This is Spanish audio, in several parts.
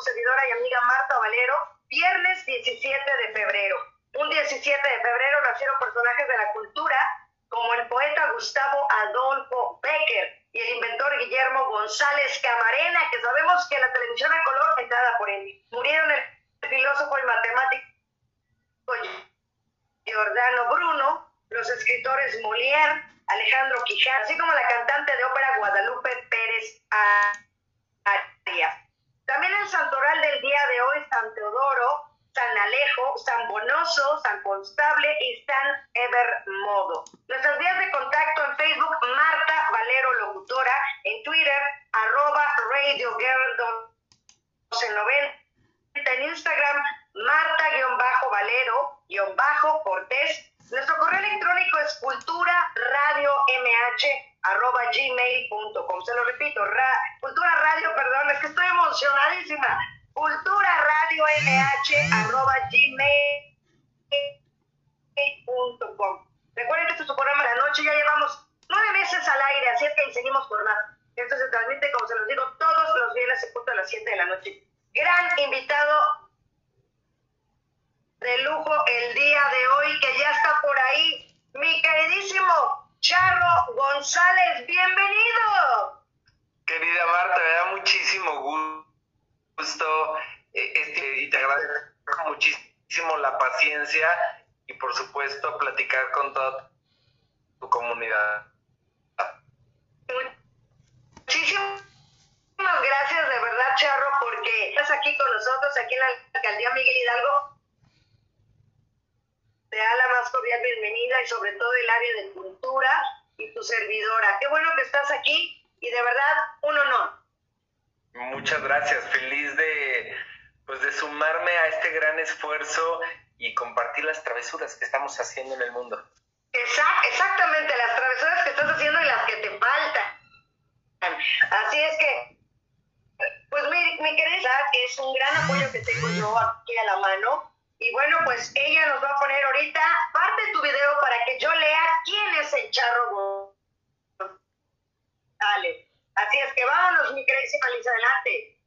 servidora y amiga Marta Valero, viernes 17 de febrero. Un 17 de febrero nacieron personajes de la cultura como el poeta Gustavo Adolfo Becker y el inventor Guillermo González Camarena, que sabemos que la televisión a color es dada por él. Murieron el filósofo y matemático Giordano Bruno, los escritores Molière, Alejandro Quijano, así como la cantante de ópera Guadalupe Pérez Arias. Santoral del día de hoy, San Teodoro, San Alejo, San Bonoso, San Constable y San Evermodo. Nuestras vías de contacto en Facebook, Marta Valero Locutora, en Twitter, arroba Radio Girl 1290, en Instagram, Marta-Valero-Cortés. Nuestro correo electrónico es cultura radio mh arroba gmail.com. Se lo repito, cultura radio, perdón, es que estoy emocionadísima. Cultura radio mh arroba gmail.com. Recuerden que este es su programa de la noche, ya llevamos nueve meses al aire, así es que seguimos por más. Esto se transmite, como se los digo, todos los viernes punto a las 7 de la noche. Gran invitado de lujo el día de hoy, que ya está por ahí. Mi queridísimo Charro González, bienvenido. Querida Marta, me da muchísimo gusto eh, este, y te agradezco muchísimo la paciencia y por supuesto platicar con toda tu comunidad. Muchísimas gracias de verdad, Charro, porque estás aquí con nosotros, aquí en la alcaldía Miguel Hidalgo, te da la más cordial bienvenida y sobre todo el área de cultura y tu servidora. Qué bueno que estás aquí y de verdad un honor. Muchas gracias, feliz de pues de sumarme a este gran esfuerzo y compartir las travesuras que estamos haciendo en el mundo. exactamente, las travesuras que estás haciendo y las que te faltan. Así es que, pues mi, mi querida, es un gran apoyo que tengo yo aquí a la mano y bueno, pues ella nos va a poner ahorita parte de tu video para que yo lea quién es el charro Dale. Así es que vámonos, mi querida Liz, adelante.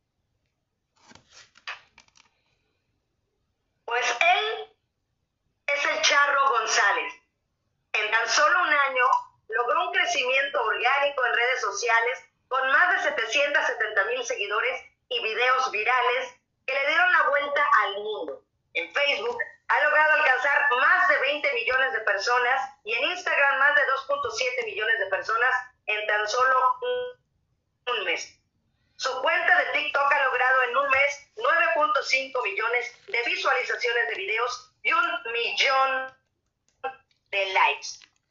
Pues él es el Charro González. En tan solo un año logró un crecimiento orgánico en redes sociales con más de 770 mil seguidores y videos virales que le dieron la vuelta al mundo en Facebook, ha logrado alcanzar más de 20 millones de personas y en Instagram más de 2.7 millones de personas en tan solo un, mes. Su cuenta de TikTok ha logrado en un mes 9.5 millones de visualizaciones de videos y un millón de likes.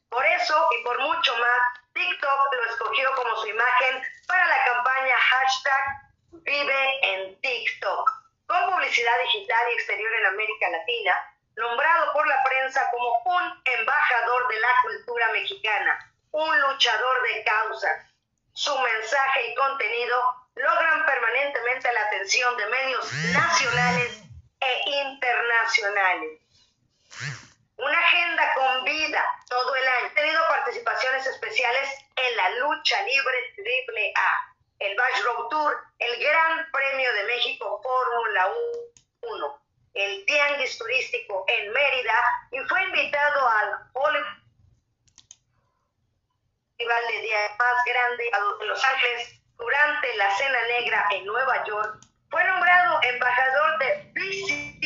Por eso y por mucho más, TikTok lo escogió como su imagen para la campaña hashtag Vive en TikTok con publicidad digital y exterior en América Latina, nombrado por la prensa como un embajador de la cultura mexicana, un luchador de causas. Su mensaje y contenido logran permanentemente la atención de medios nacionales e internacionales. Una agenda con vida todo el año. Ha tenido participaciones especiales en la lucha libre triple A el Bash Road Tour, el Gran Premio de México Fórmula 1, el Tianguis Turístico en Mérida y fue invitado al Festival de Día más grande de Los Ángeles durante la Cena Negra en Nueva York. Fue nombrado embajador de Visit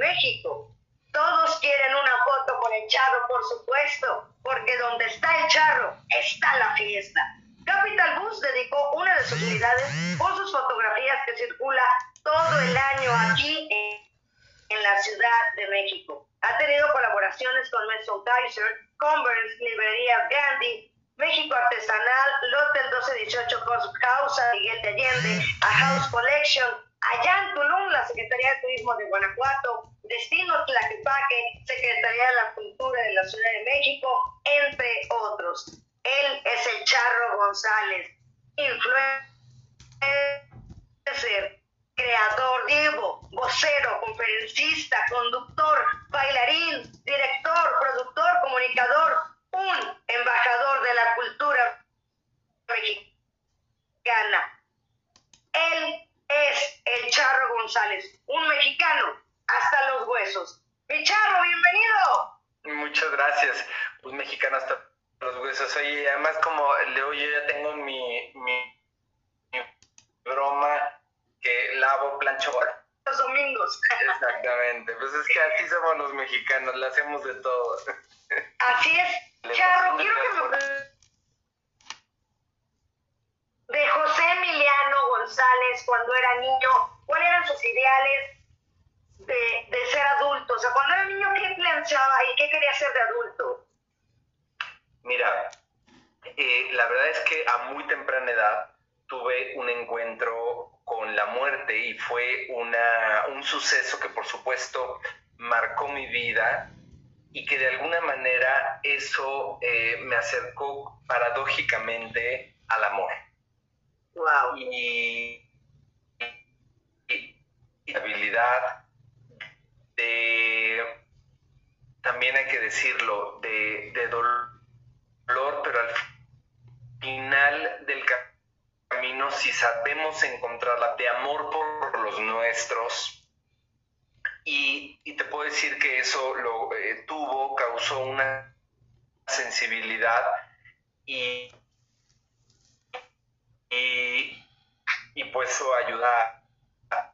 México. Todos quieren una foto con el charro, por supuesto, porque donde está el charro está la fiesta. Capital Bus dedicó una de sus unidades por sus fotografías que circula todo el año aquí en, la Ciudad de México. Ha tenido colaboraciones con Mason Kaiser, Converse, Librería Gandhi, México Artesanal, Lotel 1218 Cost Causa, Miguel de Allende, A House Collection, allá en Tulum, la Secretaría de Turismo de Guanajuato, Destino Tlaquepaque, Secretaría de la Cultura de la Ciudad de México, entre otros. Él es el Charro González, influencer, creador, vivo, vocero, conferencista, conductor, bailarín, director, productor, comunicador, un embajador de la cultura mexicana. Él es el Charro González un mexicano hasta los huesos. Mi Charro, bienvenido. Muchas gracias, un mexicano hasta los huesos. Oye, además como Leo, yo ya tengo mi, mi, broma que lavo, plancho los domingos. Exactamente, pues es que así somos los mexicanos, le hacemos de todo. Así es. Charro, quiero que me... De José Emiliano González cuando era niño, ¿cuáles eran sus ideales de, de ser adulto? O sea, cuando era niño, ¿qué pensaba y qué quería ser de adulto? Mira, eh, la verdad es que a muy temprana edad tuve un encuentro con la muerte y fue una, un suceso que por supuesto marcó mi vida y que de alguna manera eso eh, me acercó paradójicamente al amor. Wow. Y, y, habilidad de, también hay que decirlo, de, de dolor pero al final del camino, si sabemos encontrarla de amor por los nuestros, y, te puedo decir que eso lo eh, tuvo, causó una sensibilidad y, y, pues eso ayuda a,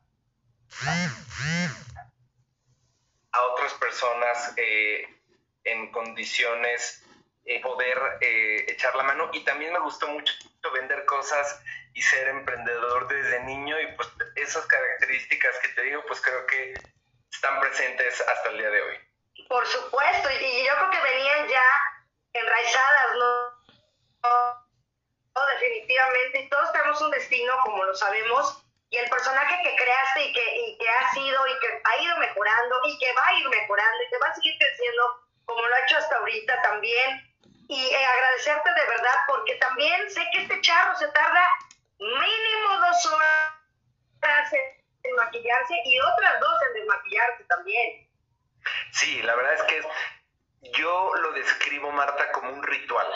otras personas eh, en condiciones eh, poder eh, echar la mano y también me gustó mucho vender cosas y ser emprendedor desde niño y pues esas características que te digo pues creo que están presentes hasta el día de hoy. Por supuesto, y yo creo que venían ya enraizadas, ¿no? definitivamente, todos tenemos un destino como lo sabemos y el personaje que creaste y que, y que ha sido y que ha ido mejorando y que va a ir mejorando y que va a seguir creciendo como lo ha hecho hasta ahorita también, y eh, agradecerte de verdad porque también sé que este charro se tarda mínimo dos horas en maquillarse y otras dos en desmaquillarse también. Sí, la verdad es que yo lo describo, Marta, como un ritual.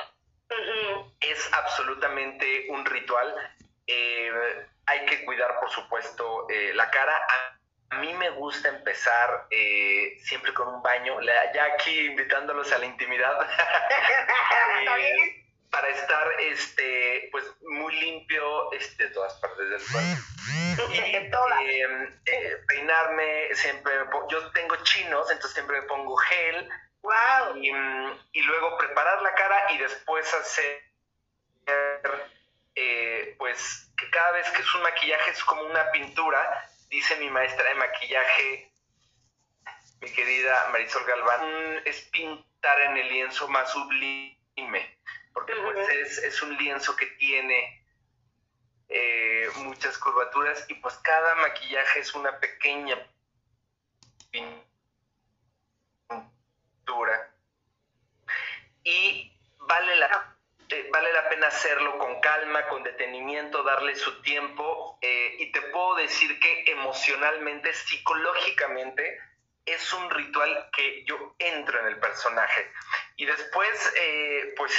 Es absolutamente un ritual. Eh, hay que cuidar, por supuesto, eh, la cara. A mí me gusta empezar eh, siempre con un baño, ya aquí invitándolos a la intimidad, eh, para estar este, pues, muy limpio este, de todas partes del cuerpo. Y em, eh, peinarme, siempre, yo tengo chinos, entonces siempre me pongo gel. Wow. Y, y luego preparar la cara y después hacer, pues, que cada vez que es un maquillaje es como una pintura dice mi maestra de maquillaje, mi querida Marisol Galván, es pintar en el lienzo más sublime, porque pues es, un lienzo que tiene eh, muchas curvaturas y pues cada maquillaje es una pequeña pintura y vale la eh, vale la pena hacerlo con calma, con detenimiento, darle su tiempo eh, y te puedo decir que emocionalmente, psicológicamente, es un ritual que yo entro en el personaje. Y después, eh, pues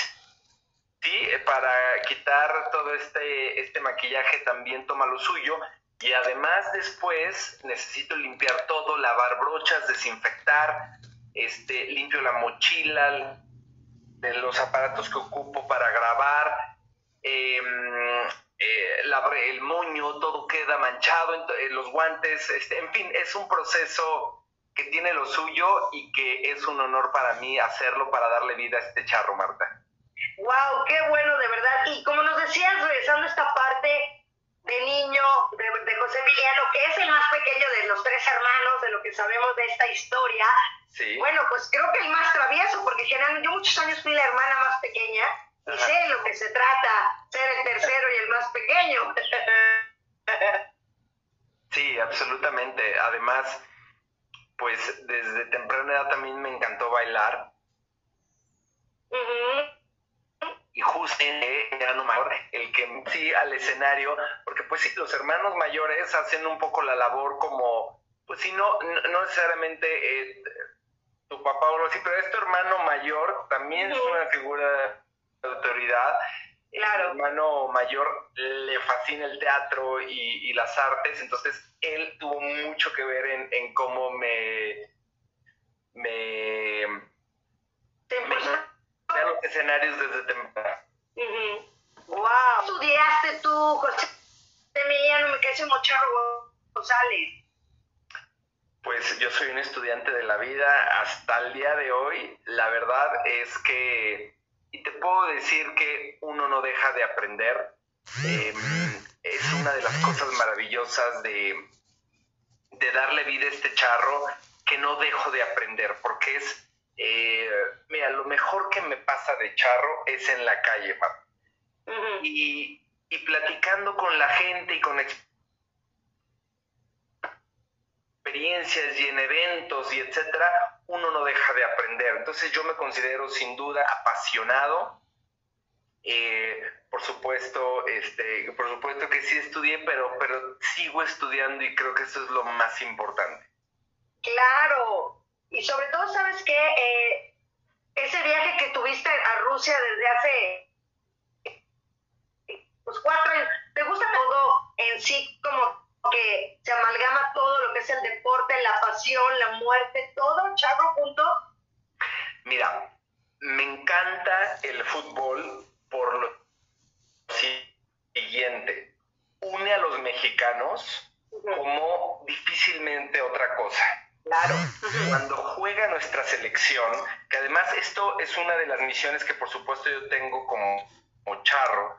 sí, para quitar todo este, este maquillaje también toma lo suyo. Y además después necesito limpiar todo, lavar brochas, desinfectar, este, limpio la mochila, de los aparatos que ocupo para grabar, em, eh, el moño, todo queda manchado, eh, los guantes, este, en fin, es un proceso que tiene lo suyo y que es un honor para mí hacerlo para darle vida a este charro, Marta. Wow, qué bueno, de verdad. Y como nos decías, regresando a esta parte de niño de, de José Emiliano, que es el más pequeño de los tres hermanos, de lo que sabemos de esta historia, bueno, pues creo que el más travieso, porque generalmente yo muchos años fui la hermana más pequeña y sé lo que se trata, ser el tercero y el más pequeño. Sí, absolutamente. Además, pues desde temprana edad también me encantó bailar. Y justo era no mayor, el que sí al escenario, porque pues sí, los hermanos mayores hacen un poco la labor como, pues sí, no, no necesariamente eh, tu papá o algo así, pero es tu hermano mayor, también es una figura de autoridad. Claro. Mi hermano mayor le fascina el teatro y, las artes, entonces él tuvo mucho que ver en, cómo me, me, me los escenarios desde temprano. ¡Wow! ¿Estudiaste tú, José Emiliano Mocharro González? Pues yo soy un estudiante de la vida hasta el día de hoy. La verdad es que, y te puedo decir que uno no deja de aprender. Em, es una de las cosas maravillosas de, de darle vida a este charro que no dejo de aprender, porque es, eh, mira, lo mejor que me pasa de charro es en la calle, y, y platicando con la gente y con experiencias y en eventos y etcétera, uno no deja de aprender. Entonces yo me considero sin duda apasionado. Eh, por supuesto, este, por supuesto que sí estudié, pero, pero sigo estudiando y creo que eso es lo más importante. Claro, y sobre todo, ¿sabes qué? Eh, ese viaje que tuviste a Rusia desde hace pues cuatro años, ¿te gusta todo en sí como que se amalgama todo lo que es el deporte, la pasión, la muerte, todo, Charro, punto. Mira, me encanta el fútbol por lo siguiente. Une a los mexicanos como difícilmente otra cosa. Claro. Cuando juega nuestra selección, que además esto es una de las misiones que por supuesto yo tengo como, como charro,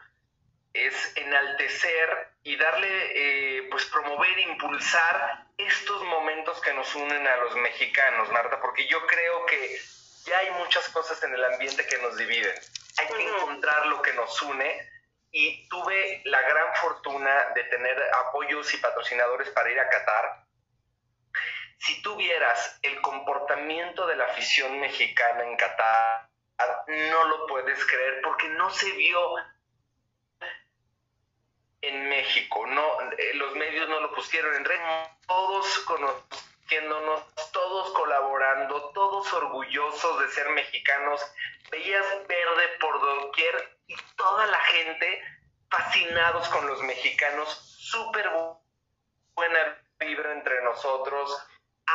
es enaltecer y darle, eh, pues promover, impulsar estos momentos que nos unen a los mexicanos, Marta, porque yo creo que ya hay muchas cosas en el ambiente que nos dividen. Hay que encontrar lo que nos une y tuve la gran fortuna de tener apoyos y patrocinadores para ir a Qatar. Si tuvieras el comportamiento de la afición mexicana en Qatar, no lo puedes creer porque no se vio en México, no, eh, los medios no lo pusieron en red, todos conociéndonos, todos colaborando, todos orgullosos de ser mexicanos, veías verde por doquier y toda la gente fascinados con los mexicanos, súper buena vibra entre nosotros,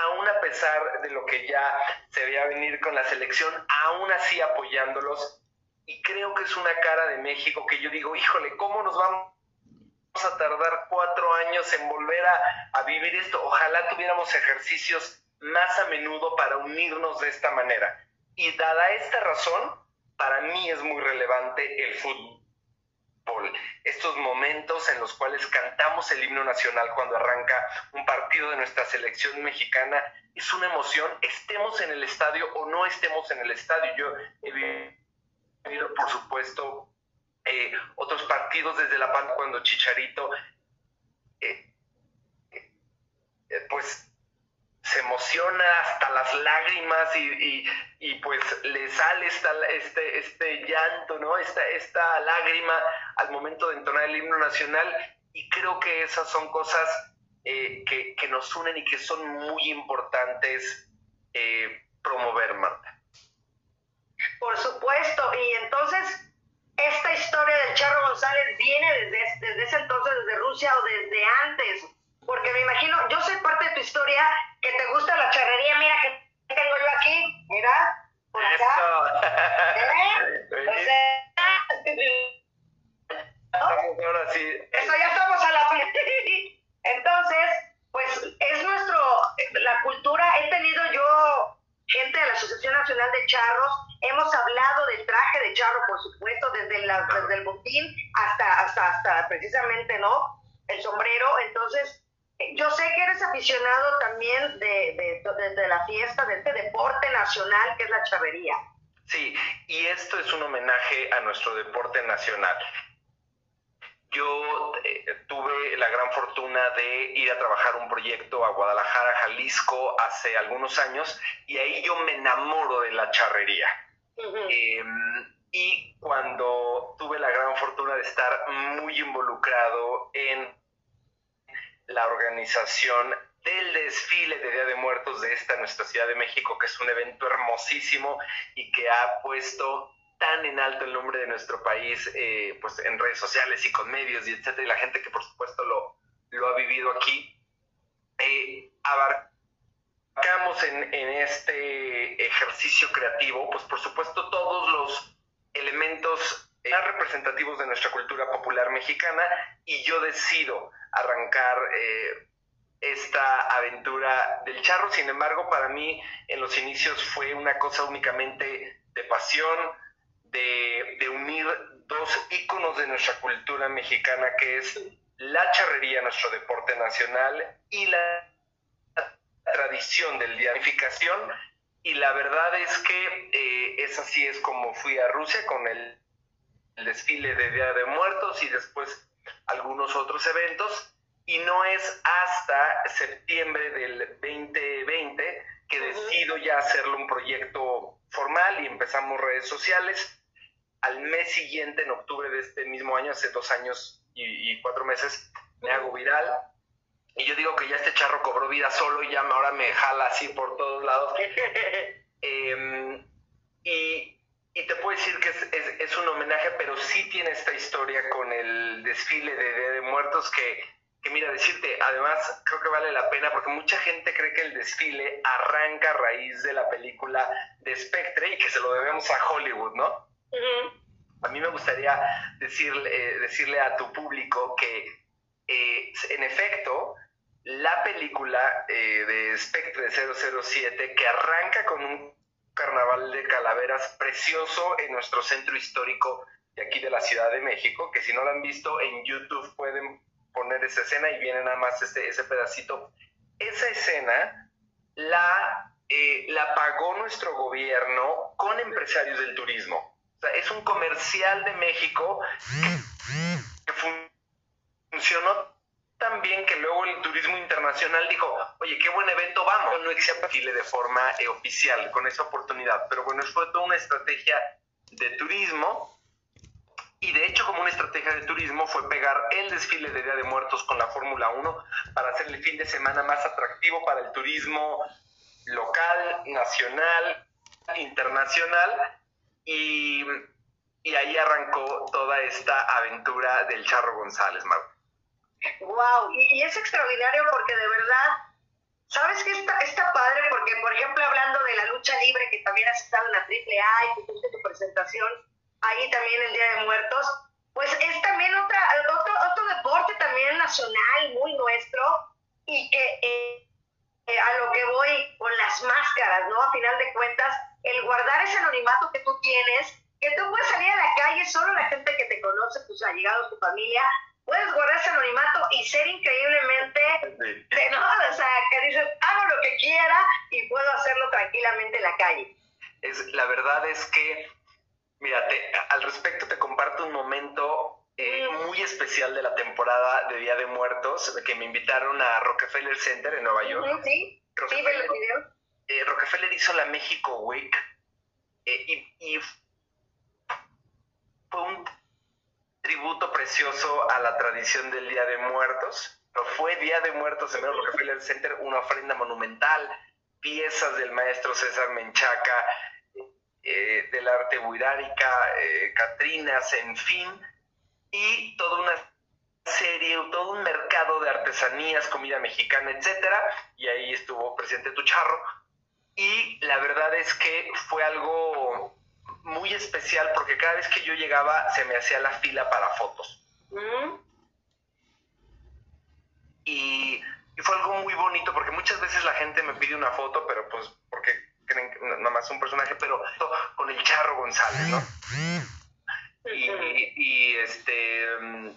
aún a pesar de lo que ya se veía venir con la selección, aún así apoyándolos. Y creo que es una cara de México que yo digo, híjole, ¿cómo nos vamos a tardar cuatro años en volver a, vivir esto. Ojalá tuviéramos ejercicios más a menudo para unirnos de esta manera. Y dada esta razón, para mí es muy relevante el fútbol. Estos momentos en los cuales cantamos el himno nacional cuando arranca un partido de nuestra selección mexicana es una emoción, estemos en el estadio o no estemos en el estadio. Yo he vivido, por supuesto, eh, otros partidos desde la pan cuando Chicharito eh, eh, pues se emociona hasta las lágrimas y, pues le sale este, este llanto, ¿no? Esta, esta lágrima al momento de entonar el himno nacional y creo que esas son cosas que, que, nos unen y que son muy importantes promover, Marta. Por supuesto, y entonces esta historia del Charro González viene desde, desde ese entonces, desde Rusia o desde antes, porque me imagino, yo sé parte de tu historia, que te gusta la charrería, mira que tengo yo aquí, mira, por acá. ¿Eh? ahora sí. Eso ya estamos a la Entonces, pues es nuestro, la cultura, he tenido yo gente de la Asociación Nacional de Charros, hemos hablado del traje de charro, por supuesto, desde, la, desde el botín hasta, hasta, hasta precisamente, ¿no? El sombrero. Entonces, yo sé que eres aficionado también de, de, de, la fiesta, de este deporte nacional que es la charrería. Sí, y esto es un homenaje a nuestro deporte nacional. Yo eh, tuve la gran fortuna de ir a trabajar un proyecto a Guadalajara, Jalisco, hace algunos años, y ahí yo me enamoro de la charrería. Em, y cuando tuve la gran fortuna de estar muy involucrado en la organización del desfile de Día de Muertos de esta nuestra Ciudad de México, que es un evento hermosísimo y que ha puesto tan en alto el nombre de nuestro país, eh, pues en redes sociales y con medios y etcétera, y la gente que por supuesto lo, lo ha vivido aquí, eh, abarcamos en, en este ejercicio creativo, pues por supuesto todos los elementos más representativos de nuestra cultura popular mexicana y yo decido arrancar eh, esta aventura del charro. Sin embargo, para mí en los inicios fue una cosa únicamente de pasión, de, de unir dos íconos de nuestra cultura mexicana, que es la charrería, nuestro deporte nacional, y la tradición del día. Y la verdad es que eh, es así es como fui a Rusia con el, el desfile de Día de Muertos y después algunos otros eventos y no es hasta septiembre del 2020 que decido ya hacerlo un proyecto formal y empezamos redes sociales. Al mes siguiente, en octubre de este mismo año, hace dos años y, cuatro meses, me hago viral. Y yo digo que ya este charro cobró vida solo y ya ahora me jala así por todos lados. Em, y, te puedo decir que es, es, un homenaje, pero sí tiene esta historia con el desfile de Día de Muertos que que mira, decirte, además creo que vale la pena porque mucha gente cree que el desfile arranca a raíz de la película de Spectre y que se lo debemos a Hollywood, ¿no? A mí me gustaría decirle, eh, decirle a tu público que, eh, en efecto, la película eh, de Spectre 007, que arranca con un carnaval de calaveras precioso en nuestro centro histórico de aquí de la Ciudad de México, que si no lo han visto en YouTube pueden poner esa escena y viene nada más este, ese pedacito. Esa escena la, eh, la pagó nuestro gobierno con empresarios del turismo. O sea, es un comercial de México que, funcionó tan bien que luego el turismo internacional dijo, oye, qué buen evento, vamos. No existe Chile de forma eh, oficial con esa oportunidad, pero bueno, fue toda una estrategia de turismo y de hecho, como una estrategia de turismo, fue pegar el desfile de Día de Muertos con la Fórmula 1 para hacer el fin de semana más atractivo para el turismo local, nacional, internacional. Y, ahí arrancó toda esta aventura del Charro González, Marco. Wow, y, es extraordinario porque de verdad, ¿sabes qué está, está padre? Porque, por ejemplo, hablando de la lucha libre, que también has estado en la AAA y tuviste tu presentación, ahí también el Día de Muertos, pues es también otro, otro deporte también nacional, muy nuestro, y que eh, eh, a lo que voy con las máscaras, ¿no? A final de cuentas, el guardar ese anonimato que tú tienes, que tú puedes salir a la calle, solo la gente que te conoce, tus allegados, tu familia, puedes guardar ese anonimato y ser increíblemente de no, o sea, que dices, hago lo que quiera y puedo hacerlo tranquilamente en la calle. Es, la verdad es que Mira, al respecto te comparto un momento eh, muy especial de la temporada de Día de Muertos, que me invitaron a Rockefeller Center en Nueva York. Sí, Rockefeller, eh, Rockefeller hizo la México Week eh, y, fue un tributo precioso a la tradición del Día de Muertos. Pero fue Día de Muertos en el Rockefeller Center, una ofrenda monumental, piezas del maestro César Menchaca, eh, del arte buirárica, eh, Catrinas, en fin, y toda una serie, todo un mercado de artesanías, comida mexicana, etcétera, y ahí estuvo presente tu charro. Y la verdad es que fue algo muy especial porque cada vez que yo llegaba se me hacía la fila para fotos. Mm. Y, y, fue algo muy bonito porque muchas veces la gente me pide una foto, pero pues porque creen que nada más un personaje, pero con el Charro González, ¿no? Y, este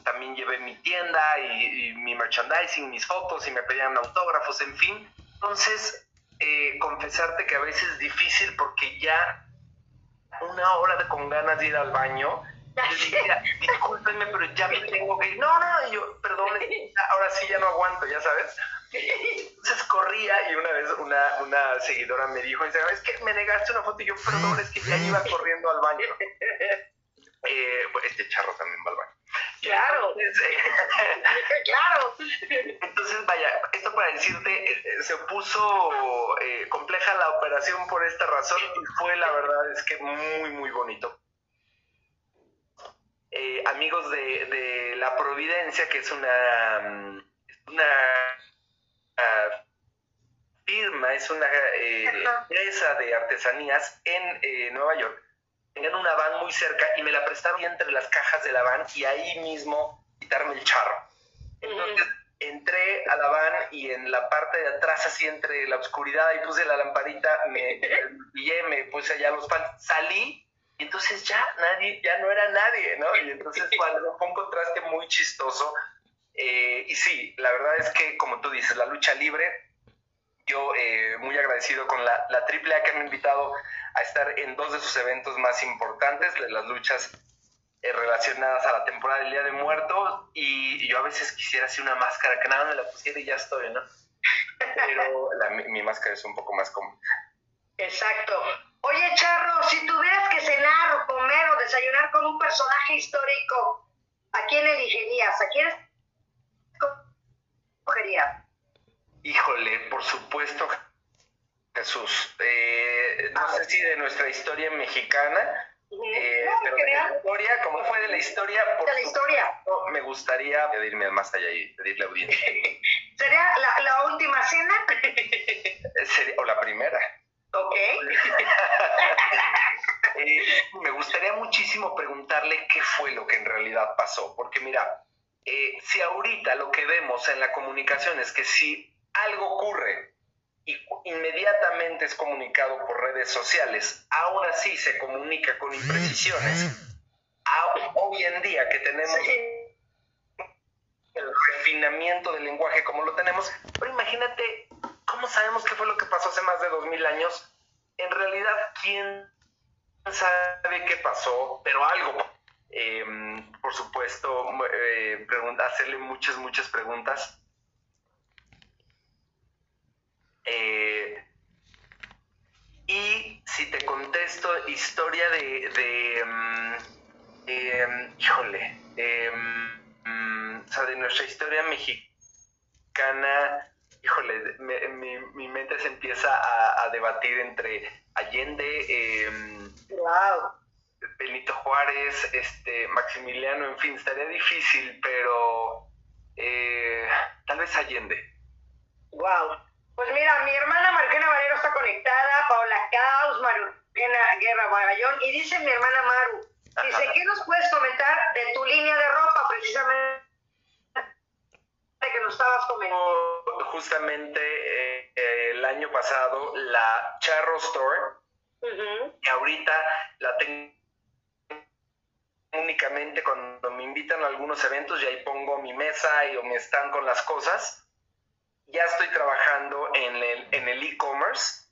también llevé mi tienda y, mi merchandising, mis fotos y me pedían autógrafos, en fin. Entonces, eh, confesarte que a veces es difícil porque ya una hora con ganas de ir al baño, discúlpenme, pero ya me tengo que ir. No, no, yo, perdón, ahora sí ya no aguanto, ya sabes. Entonces corría y una vez una, una seguidora me dijo, es que me negaste una foto y yo, perdón, es que ya iba corriendo al baño. Eh, este charro también va al baño. Claro. claro. Entonces, vaya, esto para decirte, eh, se puso eh, compleja la operación por esta razón y fue la verdad es que muy, muy bonito. eh, amigos de, La Providencia, que es una, mm, una ah, firma, es una eh, empresa de artesanías en Nueva York. Tenían una van muy cerca y me la prestaron entre las cajas de la van y ahí mismo quitarme el charro. Entonces, entré a la van y en la parte de atrás, así entre la oscuridad, y puse la lamparita, me pillé, me puse allá los pan, salí, y entonces ya nadie, ya no era nadie, ¿no? Y entonces fue, fue un contraste muy chistoso. Eh, y sí, la verdad es que, como tú dices, la lucha libre, yo eh, muy agradecido con la, la AAA que me ha invitado a estar en dos de sus eventos más importantes, las luchas eh, relacionadas a la temporada del Día de Muertos y, yo a veces quisiera hacer una máscara que nada me la pusiera y ya estoy, ¿no? Pero mi, máscara es un poco más común. Exacto. Oye, Charro, si tuvieras que cenar o comer o desayunar con un personaje histórico, ¿a quién elegirías? ¿A quién escogerías? Híjole, por supuesto, Jesús. Eh, no sé si de nuestra historia mexicana, eh, pero de la historia, ¿cómo fue de la historia? Por de la historia. Me gustaría pedirme más allá y pedirle audiencia. ¿Sería la, la última cena? Sería, o la primera. Ok. Eh, me gustaría muchísimo preguntarle qué fue lo que en realidad pasó, porque mira, eh, si ahorita lo que vemos en la comunicación es que si algo ocurre y inmediatamente es comunicado por redes sociales, aún así se comunica con imprecisiones. hoy en día que tenemos el refinamiento del lenguaje como lo tenemos, pero imagínate cómo sabemos qué fue lo que pasó hace más de dos mil años. En realidad, ¿quién sabe qué pasó? Pero algo. Em, por supuesto, eh, hacerle muchas, muchas preguntas eh, y si te contesto historia de, de, mm, mm, híjole, mm, o sea, de nuestra historia mexicana, híjole, mi, mente se empieza a, debatir entre Allende, wow. Benito Juárez, este, Maximiliano, en fin, estaría difícil, pero eh, tal vez Allende. Wow. Pues mira, mi hermana Marquena Valero está conectada, Paola Caos, Marquena Guerra Bagallón, y dice mi hermana Maru, dice, ¿qué nos puedes comentar de tu línea de ropa precisamente que nos estabas comentando? Justamente eh, el año pasado, la Charro Store, que ahorita la tengo únicamente cuando me invitan a algunos eventos y ahí pongo mi mesa y o me están con las cosas ya estoy trabajando en el en el e-commerce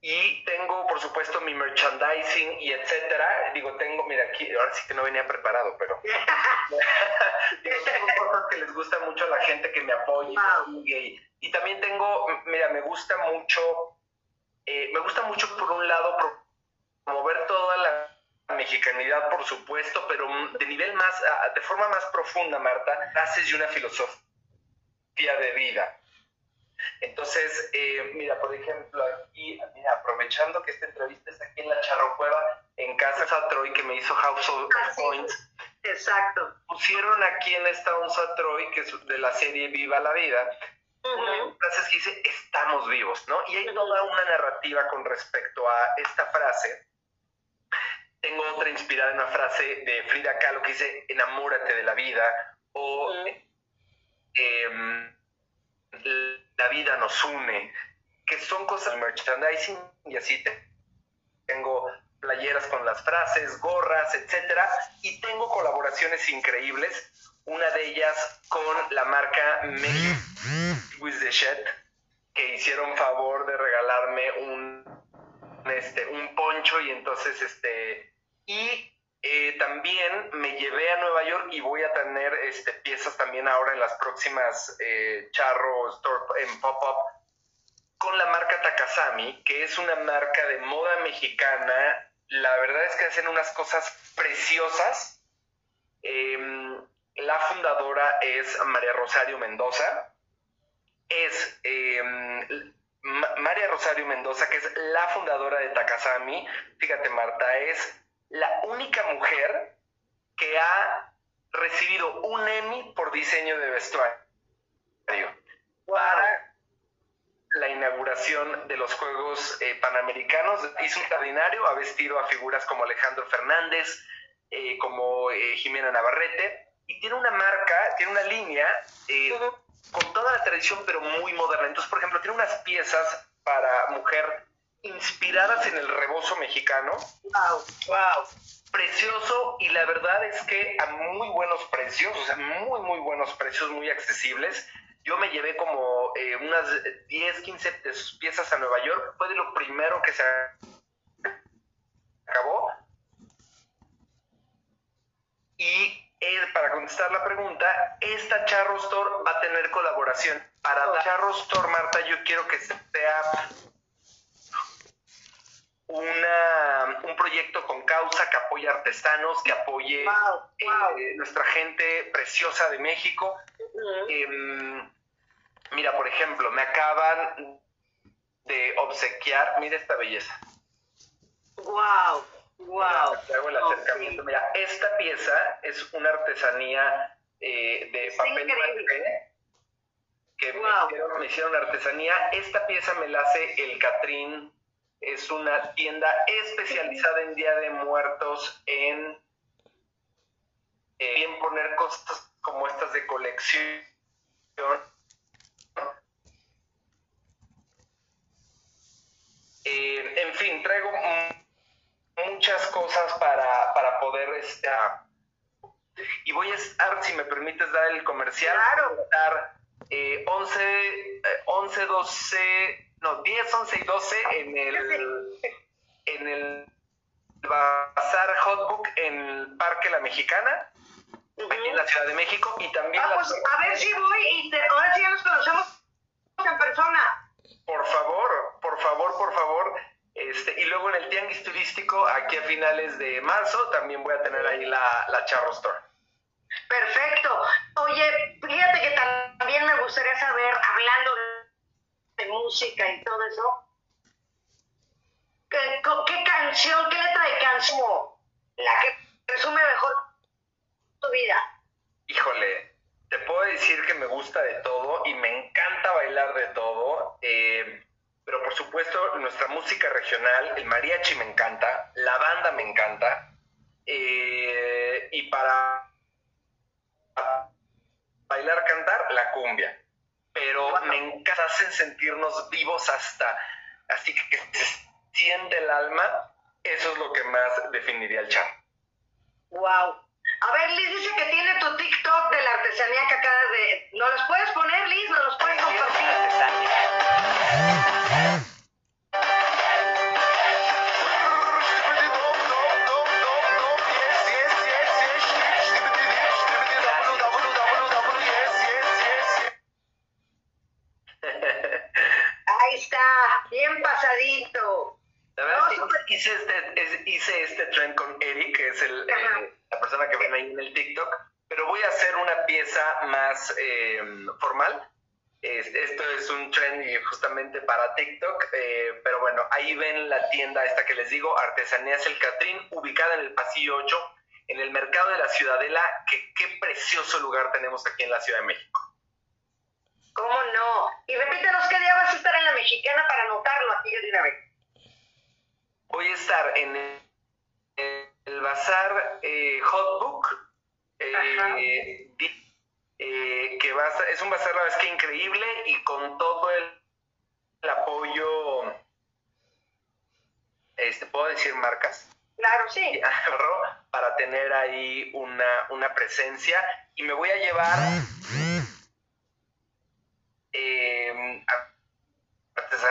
y tengo, por supuesto, mi merchandising y etcétera. Digo, tengo, mira, aquí, ahora sí que no venía preparado, pero digo, tengo cosas que les gusta mucho a la gente que me apoya y, y, también tengo, mira, me gusta mucho, eh, me gusta mucho por un lado promover toda la mexicanidad, por supuesto, pero de nivel más, de forma más profunda, Marta, haces de una filosofía de vida. Entonces, eh, mira, por ejemplo, aquí, mira, aprovechando que esta entrevista es aquí en la Charrocueva, en casa Troy, que me hizo House of ah, Points. Exacto. Pusieron aquí en esta onza Troy, que es de la serie Viva la Vida, una frase que dice, estamos vivos, ¿no? Y hay toda una narrativa con respecto a esta frase. Tengo otra inspirada en una frase de Frida Kahlo que dice, enamórate de la vida, o Em, la vida nos une, que son cosas merchandising y así tengo playeras con las frases, gorras, etcétera, y tengo colaboraciones increíbles. Una de ellas con la marca Make with the Shed, que hicieron favor de regalarme un, este, un poncho y entonces este y eh, también me llevé a Nueva York y voy a tener este, piezas también ahora en las próximas eh, Charro Store en Pop-Up con la marca Takasami, que es una marca de moda mexicana. La verdad es que hacen unas cosas preciosas. Em, la fundadora es María Rosario Mendoza. Es em, María Rosario Mendoza, que es la fundadora de Takasami. Fíjate, Marta, es la única mujer que ha recibido un Emmy por diseño de vestuario para la inauguración de los Juegos eh, Panamericanos. Hizo un extraordinario, ha vestido a figuras como Alejandro Fernández, eh, como eh, Jimena Navarrete, y tiene una marca, tiene una línea con toda la tradición, pero muy moderna. Entonces, por ejemplo, tiene unas piezas para mujer inspiradas en el rebozo mexicano. Wow, wow. Precioso y la verdad es que a muy buenos precios, o sea, muy, muy buenos precios, muy accesibles. Yo me llevé como eh, unas 10, 15 de sus piezas a Nueva York. Fue de lo primero que se acabó. Y eh, para contestar la pregunta, esta Charro Store va a tener colaboración. Para. Charro Store, Marta, yo quiero que sea una, un proyecto con causa que apoye artesanos, que apoye eh, nuestra gente preciosa de México. Em, mira, por ejemplo, me acaban de obsequiar, mira esta belleza. ¡Wow! ¡Wow! hago el acercamiento. Mira, esta pieza es una artesanía eh, de papel que me, hicieron, me hicieron artesanía. Esta pieza me la hace el Catrín es una tienda especializada en Día de Muertos en, en poner cosas como estas de colección. Eh, en fin, traigo muchas cosas para, para poder estar. Y voy a estar, si me permites dar el comercial, claro. estar eh, 11, 11, 12 no, 10, 11 y 12 en el, en el Bazar Hotbook en el Parque La Mexicana, aquí en la Ciudad de México, y también... Ah, pues, a ver si voy y ahora sí ya nos conocemos en persona. Por favor, por favor, por favor. Este, y luego en el Tianguis Turístico, aquí a finales de marzo, también voy a tener ahí la, la Charro Store. Perfecto. Oye, fíjate que también me gustaría saber, hablando de música y todo eso, ¿qué, qué canción, qué letra de canción la que resume mejor tu vida? Híjole, te puedo decir que me gusta de todo y me encanta bailar de todo, eh, pero por supuesto nuestra música regional, el mariachi me encanta, la banda me encanta, eh, y para bailar, cantar, la cumbia pero me encanta, hacen sentirnos vivos hasta, así que se siente el alma, eso es lo que más definiría el chat. Wow. A ver, Liz dice que tiene tu TikTok de la artesanía que acabas de... ¿No los puedes poner, Liz? ¿No los puedes compartir? Hice, este, hice este trend con Eric, que es el, eh, la persona que ven ahí en el TikTok, pero voy a hacer una pieza más eh, formal. esto es un trend justamente para TikTok, eh, pero bueno, ahí ven la tienda esta que les digo, Artesanías El Catrín, ubicada en el pasillo 8, en el mercado de la Ciudadela, que qué precioso lugar tenemos aquí en la Ciudad de México. ¿Cómo no? Y repítenos qué día vas a estar en la mexicana para anotarlo aquí de una vez. Voy a estar en el, bazar eh, Hotbook, eh, eh, que va a es un bazar la vez que increíble y con todo el, el apoyo, este, ¿puedo decir marcas? Claro, sí. Para tener ahí una, una presencia y me voy a llevar eh,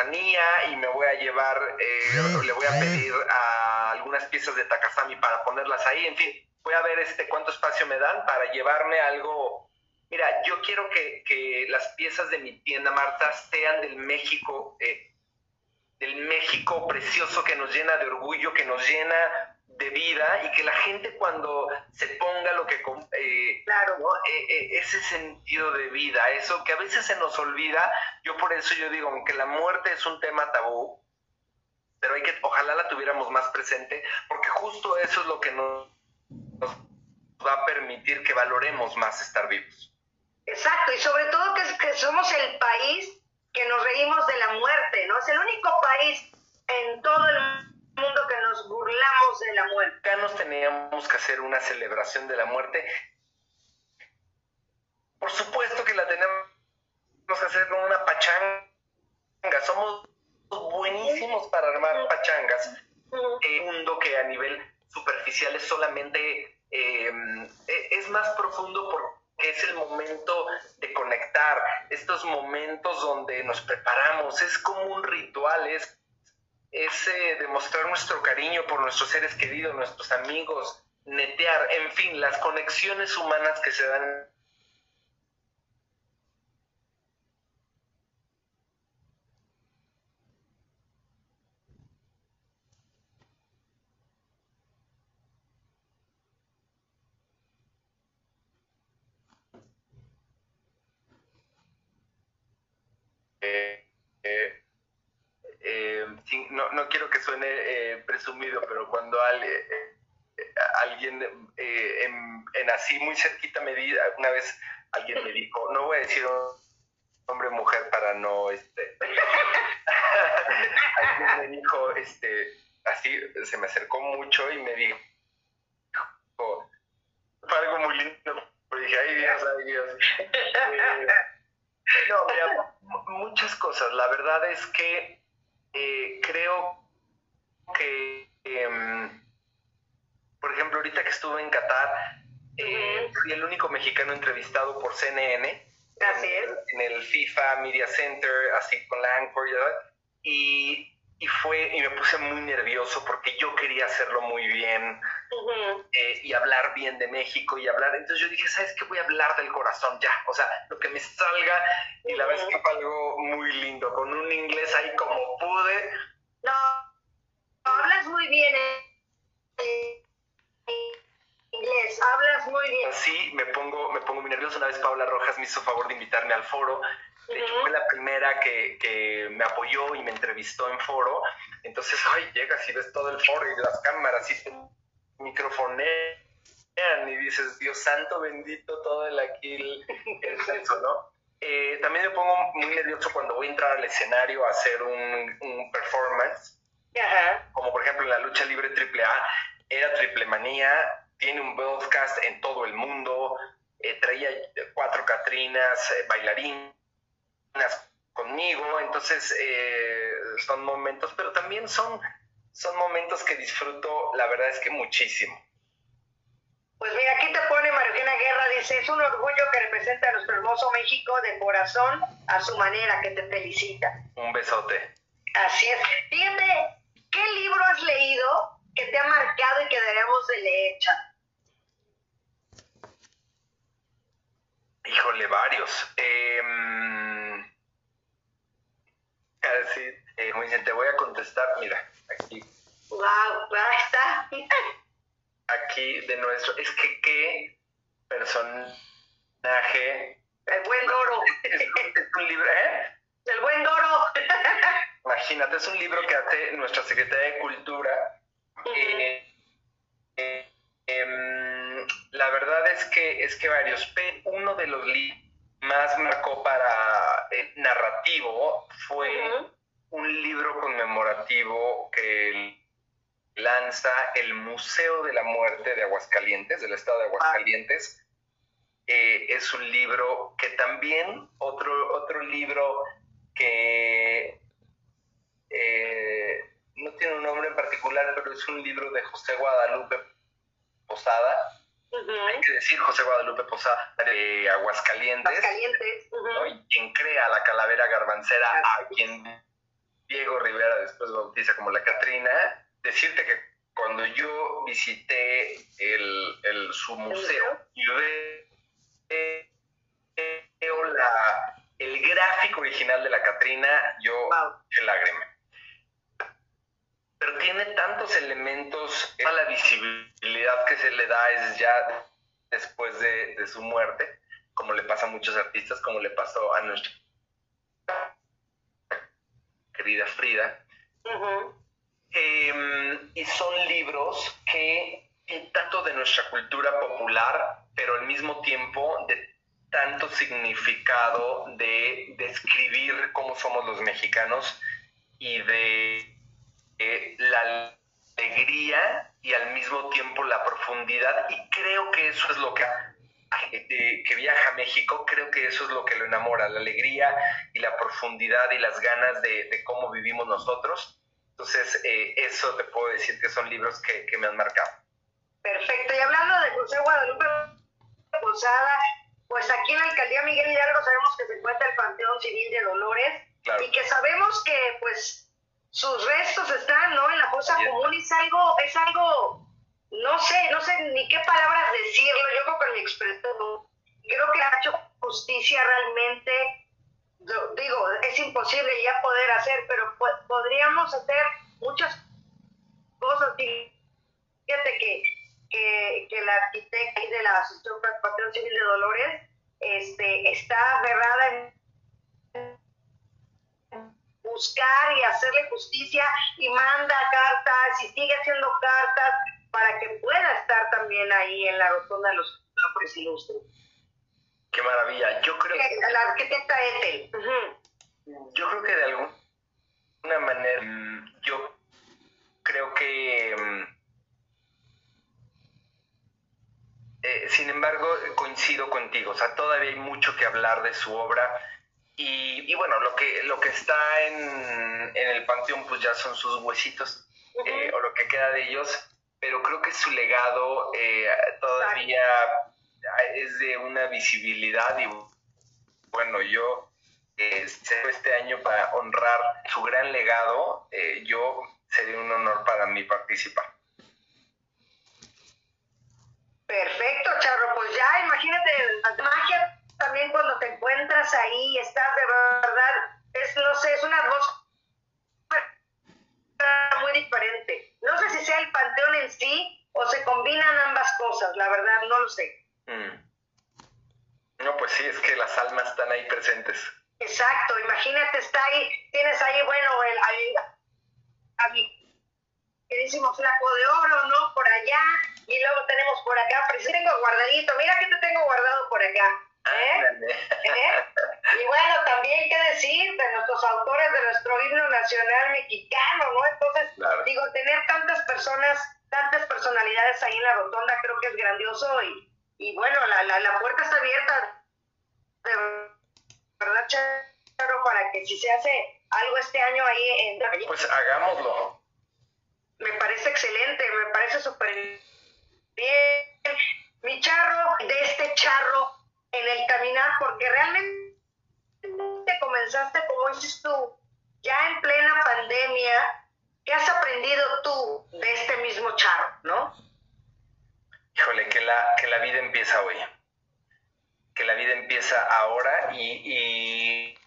artesanía y me voy a llevar, eh, le voy a pedir a algunas piezas de Takasami para ponerlas ahí, en fin, voy a ver este cuánto espacio me dan para llevarme algo. Mira, yo quiero que, que las piezas de mi tienda, Marta, sean del México, eh, del México precioso que nos llena de orgullo, que nos llena de vida y que la gente cuando se ponga lo que eh, claro eh, eh, ese sentido de vida eso que a veces se nos olvida yo por eso yo digo aunque la muerte es un tema tabú pero hay que ojalá la tuviéramos más presente porque justo eso es lo que nos, va a permitir que valoremos más estar vivos. Exacto, y sobre todo que, que somos el país que nos reímos de la muerte, ¿no? Es el único país en todo el mundo que nos burlamos de la muerte. Nos teníamos que hacer una celebración de la muerte. Por supuesto que la tenemos que hacer con una pachanga. Somos buenísimos para armar pachangas. Un mundo que a nivel superficial es solamente, eh, es más profundo porque es el momento de conectar, estos momentos donde nos preparamos, es como un ritual, es, es eh, demostrar nuestro cariño por nuestros seres queridos, nuestros amigos, netear, en fin, las conexiones humanas que se dan no, no quiero que suene eh, presumido, pero cuando eh, alguien eh, en, así muy cerquita me di, una vez alguien me dijo, no voy a decir hombre mujer para no, este, alguien me dijo, este, así se me acercó mucho y me dijo, fue algo muy lindo, pero dije, ay Dios, ay Dios. no, muchas cosas, la verdad es que eh, creo que, em, por ejemplo, ahorita que estuve en Qatar, eh, fui el único mexicano entrevistado por CNN. En, el FIFA Media Center, así con la Anchor, y, y, fue, y me puse muy nervioso porque yo quería hacerlo muy bien eh, y hablar bien de México y hablar. Entonces yo dije, ¿sabes qué? Voy a hablar del corazón ya. O sea, lo que me salga. Y la verdad es que fue algo muy lindo, con un inglés ahí como pude. No, hablas muy bien eh, inglés, hablas muy bien. Sí, me pongo, me pongo muy nervioso. Una vez Paula Rojas me hizo favor de invitarme al foro. De hecho, fue la primera que, que, me apoyó y me entrevistó en foro. Entonces, ay, llegas y ves todo el foro y las cámaras y te microfonean y dices, Dios santo, bendito, todo el aquí, el, censo, ¿no? Eh, también me pongo muy nervioso cuando voy a entrar al escenario a hacer un, performance. Como por ejemplo en la lucha libre AAA, era Triple Manía, tiene un broadcast en todo el mundo, eh, traía cuatro Catrinas, eh, bailarinas conmigo, entonces son momentos, pero también son son momentos que disfruto, la verdad es que muchísimo. Pues mira, aquí te pone Mariana Guerra, dice, es un orgullo que representa a nuestro hermoso México de corazón a su manera, que te felicita. Un besote. Así es. Fíjate, ¿qué libro has leído que te ha marcado y que debemos de leer, Híjole, varios. Eh, así, eh, te voy a contestar, mira, aquí. Wow, ahí está. aquí de nuestro, es que qué personaje. El buen Doro. Es, un libro, ¿eh? Imagínate, es un libro que hace nuestra Secretaría de Cultura. Eh, eh, em, la verdad es que es que varios, uno de los libros más marcó para eh, narrativo fue un libro conmemorativo que lanza el Museo de la Muerte de Aguascalientes, del estado de Aguascalientes. Eh, es un libro que también, otro, otro libro que eh, no tiene un nombre en particular, pero es un libro de José Guadalupe Posada. Hay que decir José Guadalupe Posada de Aguascalientes. Aguascalientes. quien crea la calavera garbancera, a quien Diego Rivera después bautiza como la Catrina, decirte que cuando yo visité el, su museo y veo la, el gráfico original de la Catrina, yo wow. lágrima. Pero tiene tantos elementos, la visibilidad que se le da es ya después de, de su muerte, como le pasa a muchos artistas, como le pasó a nuestra Frida. Em, y son libros que tanto de nuestra cultura popular, pero al mismo tiempo de tanto significado de describir cómo somos los mexicanos y de la alegría y al mismo tiempo la profundidad. Y creo que eso es lo que, que viaja a México, creo que eso es lo que lo enamora, la alegría y la profundidad y las ganas de, cómo vivimos nosotros. Entonces, eh, eso te puedo decir que son libros que, que me han marcado. Perfecto. Y hablando de José Guadalupe Posada, pues aquí en la alcaldía Miguel Hidalgo sabemos que se encuentra el Panteón Civil de Dolores y que sabemos que pues sus restos están no en la fosa común es algo es algo no sé no sé ni qué palabras decirlo yo creo que mi expresión creo que ha hecho justicia realmente digo es imposible ya poder hacer pero podríamos hacer muchas cosas fíjate que que, que la arquitecta de la Asociación Patrón Civil de Dolores este, está aferrada en buscar y hacerle justicia y manda cartas y sigue haciendo cartas para que pueda estar también ahí en la rotonda de los hombres ilustres. Qué maravilla. Yo creo que... La arquitecta Ethel. Yo creo que de alguna manera, mm, yo creo que mm, Eh, sin embargo, coincido contigo, o sea, todavía hay mucho que hablar de su obra y, bueno, lo que, lo que está en, el panteón pues ya son sus huesitos eh, o lo que queda de ellos, pero creo que su legado eh, todavía es de una visibilidad y bueno, yo este año para honrar su gran legado, yo sería un honor para mí participar. Perfecto, Charro. Pues ya, imagínate, la magia también cuando te encuentras ahí, estás de verdad, es, no sé, es una voz muy diferente. No sé si sea el panteón en sí o se combinan ambas cosas, la verdad, no lo sé. Mm. No, pues sí, es que las almas están ahí presentes. Exacto, imagínate, está ahí, tienes ahí, bueno, el, a mi queridísimo flaco de oro, ¿no? Por allá, y luego tenemos por acá, pero sí tengo guardadito, mira que te tengo guardado por acá. ¿Eh? ¿Eh? Y bueno, también qué decir de nuestros autores de nuestro himno nacional mexicano, ¿no? Entonces, digo, tener tantas personas, tantas personalidades ahí en la rotonda creo que es grandioso y, y bueno, la, la, la puerta está abierta, de verdad, Charo, para que si se hace algo este año ahí en... Pues hagámoslo. Me parece excelente, me parece súper bien mi charro de este charro en el caminar, porque realmente comenzaste, como dices tú, ya en plena pandemia, ¿qué has aprendido tú de este mismo charro, no? Híjole, que la, que la vida empieza hoy, que la vida empieza ahora y,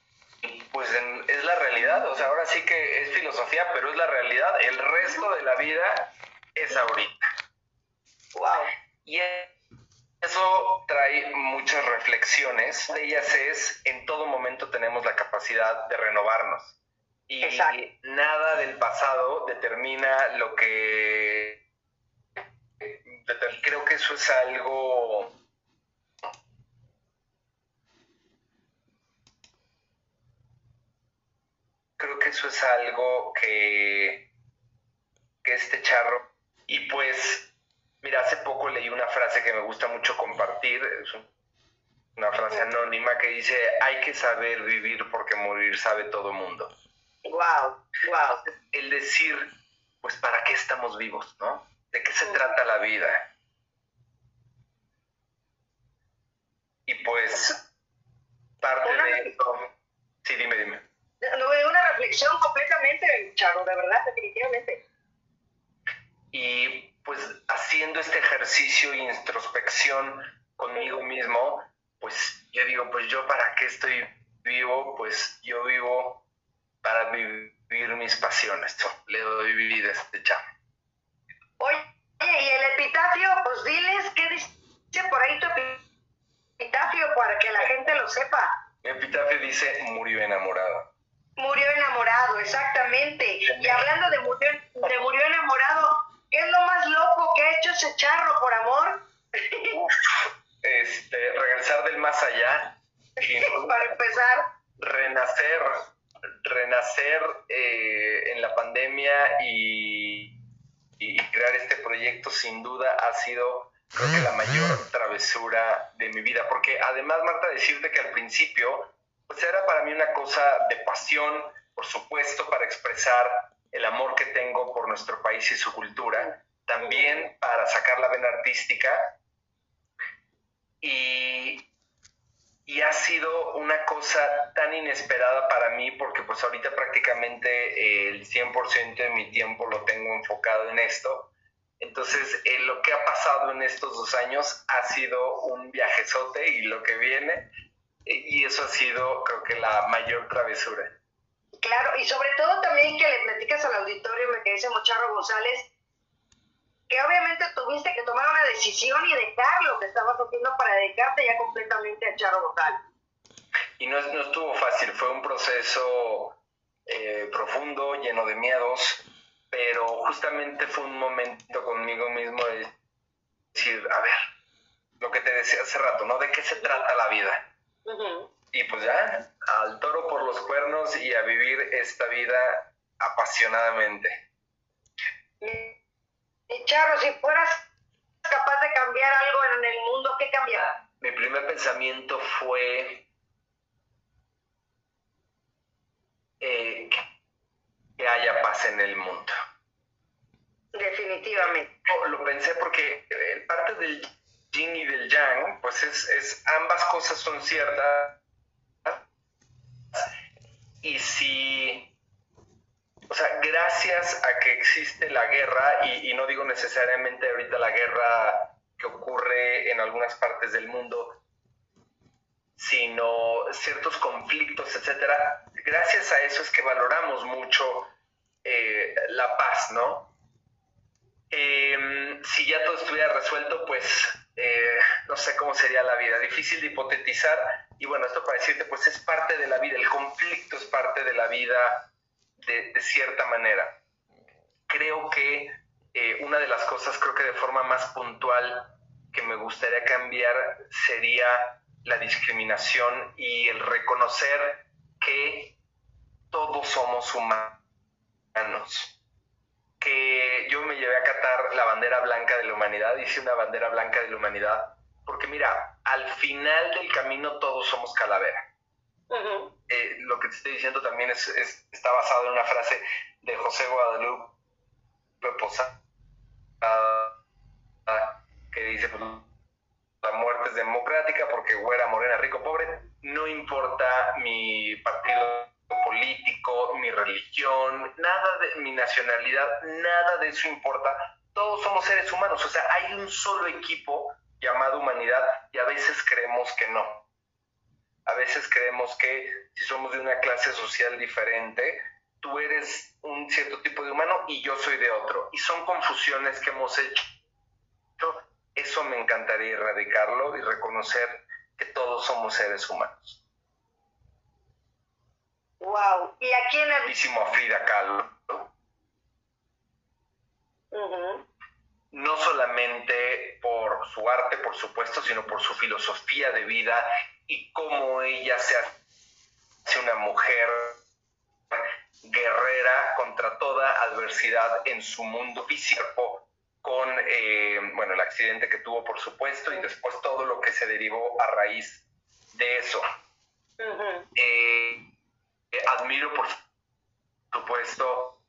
pues es la realidad, o sea, ahora sí que es filosofía, pero es la realidad, el resto de la vida es ahorita. Wow. Y eso trae muchas reflexiones. De ellas es, en todo momento tenemos la capacidad de renovarnos. Y nada del pasado determina lo que... Creo que eso es algo... Creo que eso es algo que, que este charro... Y pues Mira, hace poco leí una frase que me gusta mucho compartir, es una frase anónima que dice, hay que saber vivir porque morir sabe todo mundo. Wow, wow. El decir, pues, ¿para qué estamos vivos, no? ¿De qué se trata la vida? Y pues, parte de eso... Sí, dime, dime. No, una reflexión completamente, Charo, de verdad, definitivamente. Y pues haciendo este ejercicio de introspección conmigo mismo, pues yo digo, pues yo para qué estoy vivo, pues yo vivo para vivir mis pasiones. le doy vida a este chamo. Oye, y el epitafio, pues diles qué dice por ahí tu epitafio para que la gente lo sepa. Mi epitafio dice, murió enamorado. Murió enamorado, exactamente. Y hablando de murió, de murió enamorado, ¿Qué es lo más loco que ha hecho ese charro por amor? este, regresar del más allá. Para empezar. Renacer, renacer eh, en la pandemia y, y crear este proyecto sin duda ha sido creo que la mayor travesura de mi vida, porque además, Marta, decirte que al principio, pues era para mí una cosa de pasión, por supuesto, para expresar el amor que tengo por nuestro país y su cultura, también para sacar la vena artística, y, y ha sido una cosa tan inesperada para mí, porque pues ahorita prácticamente el 100% de mi tiempo lo tengo enfocado en esto, entonces, eh, lo que ha pasado en estos dos años ha sido un viajezote y lo que viene, eh, y eso ha sido, creo que, la mayor travesura. Claro, y sobre todo también que le platicas al auditorio, me que dice Mocharro González, que obviamente tuviste que tomar una decisión y dejar lo que estabas haciendo para dedicarte ya completamente a Charro González. Y no, no estuvo fácil, fue un proceso eh, profundo, lleno de miedos, pero justamente fue un momento conmigo mismo de decir, a ver, lo que te decía hace rato, ¿no? ¿De qué se trata la vida? Y pues ya, al toro por los cuernos y a vivir esta vida apasionadamente. Y Charro, si fueras capaz de cambiar algo en el mundo, ¿qué cambiará? Mi primer pensamiento fue eh, que haya paz en el mundo. Definitivamente. lo pensé porque eh, parte del yin y del yang, pues es, es ambas cosas son ciertas. Y si, o sea, gracias a que existe la guerra, y, no digo necesariamente ahorita la guerra que ocurre en algunas partes del mundo, sino ciertos conflictos, etcétera. Gracias a eso es que valoramos mucho eh, la paz, ¿no? Em, si ya todo estuviera resuelto, pues eh, no sé cómo sería la vida. Difícil de hipotetizar. Y bueno, esto para decirte, pues es parte de la vida. El conflicto es parte de la vida de, cierta manera. Creo que eh, una de las cosas, creo que de forma más puntual, que me gustaría cambiar sería la discriminación y el reconocer que todos somos humanos que yo me llevé a catar la bandera blanca de la humanidad, hice una bandera blanca de la humanidad, porque mira, al final del camino todos somos calavera. Eh, lo que te estoy diciendo también es, está basado en una frase de José Guadalupe Posada, que dice, pues, la muerte es democrática porque güera, morena, rico, pobre, no importa mi partido político, mi religión, nada de mi nacionalidad, nada de eso importa. Todos somos seres humanos, o sea, hay un solo equipo llamado humanidad y a veces creemos que no. A veces creemos que si somos de una clase social diferente, tú eres un cierto tipo de humano y yo soy de otro. Y son confusiones que hemos hecho. Eso me encantaría erradicarlo y reconocer que todos somos seres humanos. Wow. ¿Y a quién le a Frida Kahlo. No solamente por su arte, por supuesto, sino por su filosofía de vida y cómo ella se hace una mujer guerrera contra toda adversidad en su mundo físico, con eh, bueno, el accidente que tuvo, por supuesto, y después todo lo que se derivó a raíz de eso. Eh, admiro, por supuesto,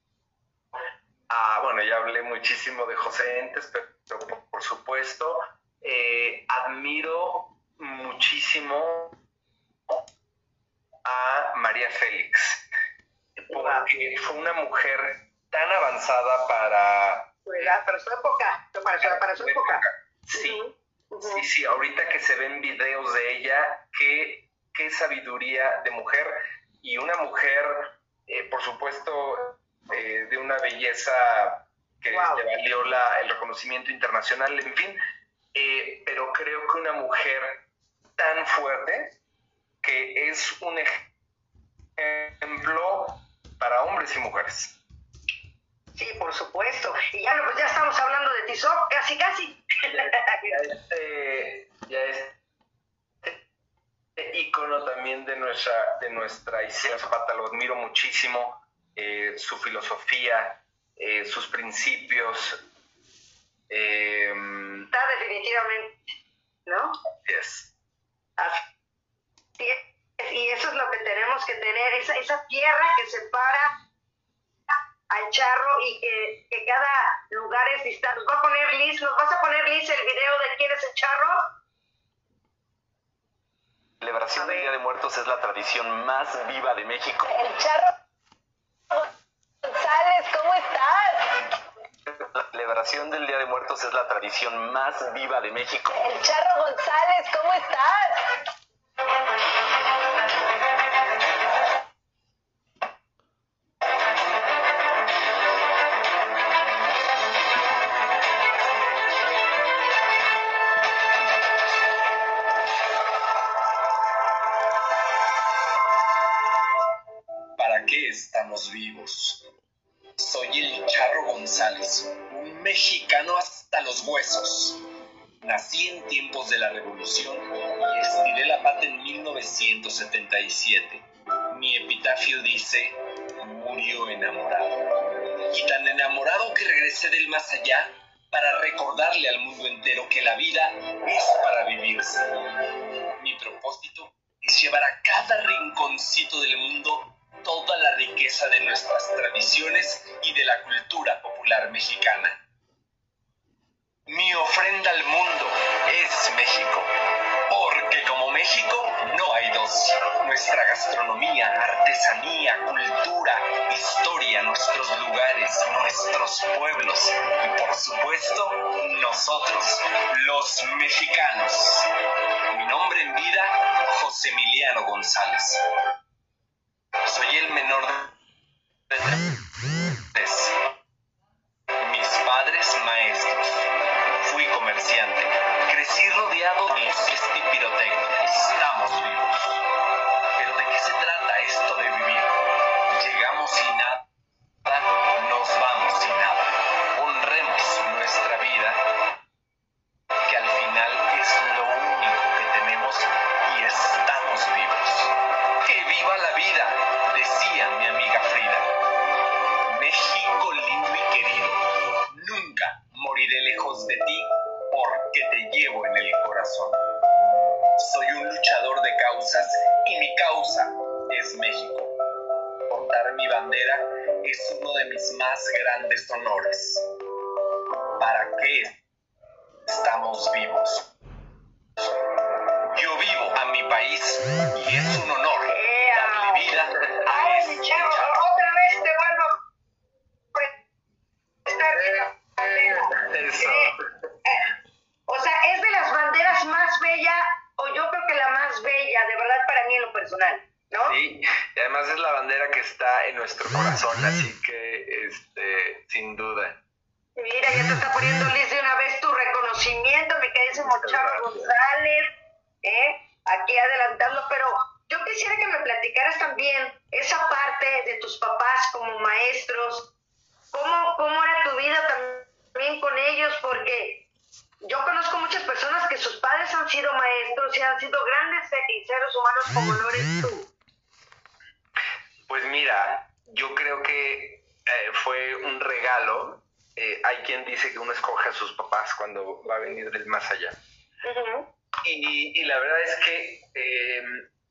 a, bueno, ya hablé muchísimo de José Entes, pero por, supuesto, eh, admiro muchísimo a María Félix, porque fue una mujer tan avanzada para... Para su época, para su, época. Sí, sí, sí, ahorita que se ven videos de ella, qué, qué sabiduría de mujer y una mujer, eh, por supuesto, eh, de una belleza que le valió la, el reconocimiento internacional, en fin, eh, pero creo que una mujer tan fuerte que es un ejemplo para hombres y mujeres. Sí, por supuesto. Y ya, ya estamos hablando de Tizoc, casi, casi. ya este, ya este ícono también de nuestra, de nuestra Zapata, lo admiro muchísimo, eh, su filosofía, eh, sus principios. Eh, Está definitivamente, ¿no? Yes. Así es. Y eso es lo que tenemos que tener, esa, esa tierra que separa al charro y que, que, cada lugar es distinto. Nos va a poner Liz, nos vas a poner Liz el video de quién es el charro. La celebración del Día de Muertos es la tradición más viva de México. El charro celebración del Día de Muertos es la tradición más viva de México. El charro González, ¿cómo estás? Nuestra gastronomía, artesanía, cultura, historia, nuestros lugares, nuestros pueblos y por supuesto nosotros, los mexicanos. Mi nombre en vida, José Emiliano González. Como maestros, cómo, cómo era tu vida también con ellos, porque yo conozco muchas personas que sus padres han sido maestros y han sido grandes seres humanos como lo eres tú. Pues mira, yo creo que eh, fue un regalo. Eh, hay quien dice que uno escoge a sus papás cuando va a venir del más allá. Ujú. Y, y la verdad es que eh,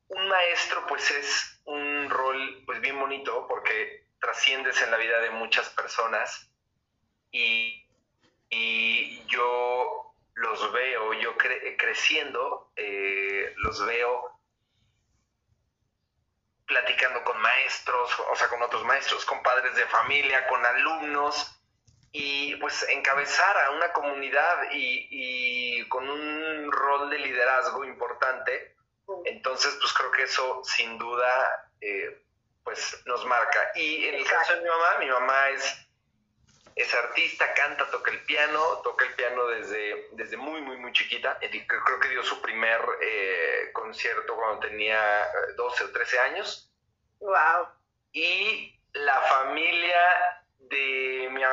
un maestro pues es un rol pues bien bonito porque trasciendes en la vida de muchas personas y, y yo los veo, yo cre- creciendo, eh, los veo platicando con maestros, o sea, con otros maestros, con padres de familia, con alumnos, y pues encabezar a una comunidad y, y con un rol de liderazgo importante. Entonces, pues creo que eso sin duda, eh, pues nos marca. Y en el caso de mi mamá, mi mamá es, es artista, canta, toca el piano, toca el piano desde, desde muy, muy, muy chiquita. Creo que dio su primer eh, concierto cuando tenía eh, 12 o 13 años. ¡Wow! Y la familia de mi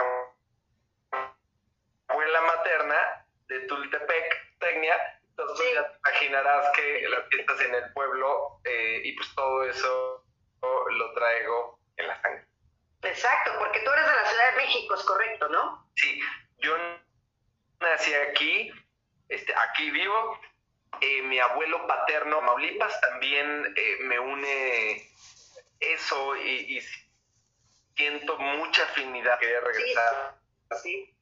abuela materna, de Tultepec, Tecnia, entonces ya te imaginarás que las fiestas en el pueblo eh, y pues todo eso lo traigo en la sangre. Exacto, porque tú eres de la Ciudad de México, es correcto, ¿no? Sí, yo nací aquí, este, aquí vivo. Eh, mi abuelo paterno, Maulipas, también eh, me une eso y, siento mucha afinidad. Quería regresar. Sí.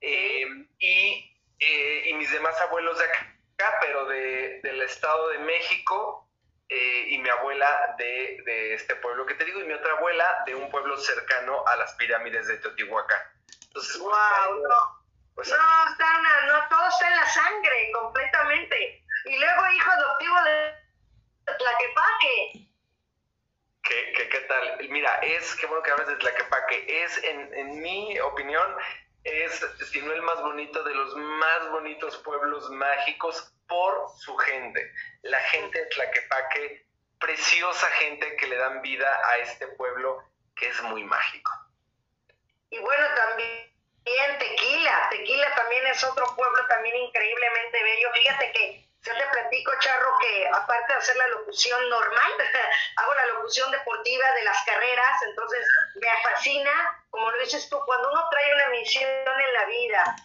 Eh, y, y mis demás abuelos de acá, pero de, del Estado de México, y mi abuela de, de, este pueblo que te digo, y mi otra abuela de un pueblo cercano a las pirámides de Teotihuacán. Entonces, wow, no. Pues, no, está no, todo está en la sangre, completamente. Y luego hijo adoptivo de Tlaquepaque. ¿Qué, qué, qué tal? Mira, es, qué bueno que hablas de Tlaquepaque, es, en, en mi opinión, es, si no el más bonito, de los más bonitos pueblos mágicos por su gente. La gente de Tlaquepaque, preciosa gente que le dan vida a este pueblo que es muy mágico. Y bueno, también Tequila. Tequila también es otro pueblo también increíblemente bello. Fíjate que yo te platico, Charro, que aparte de hacer la locución normal, hago la locución deportiva de las carreras, entonces me fascina, como lo dices tú, cuando uno trae una misión en la vida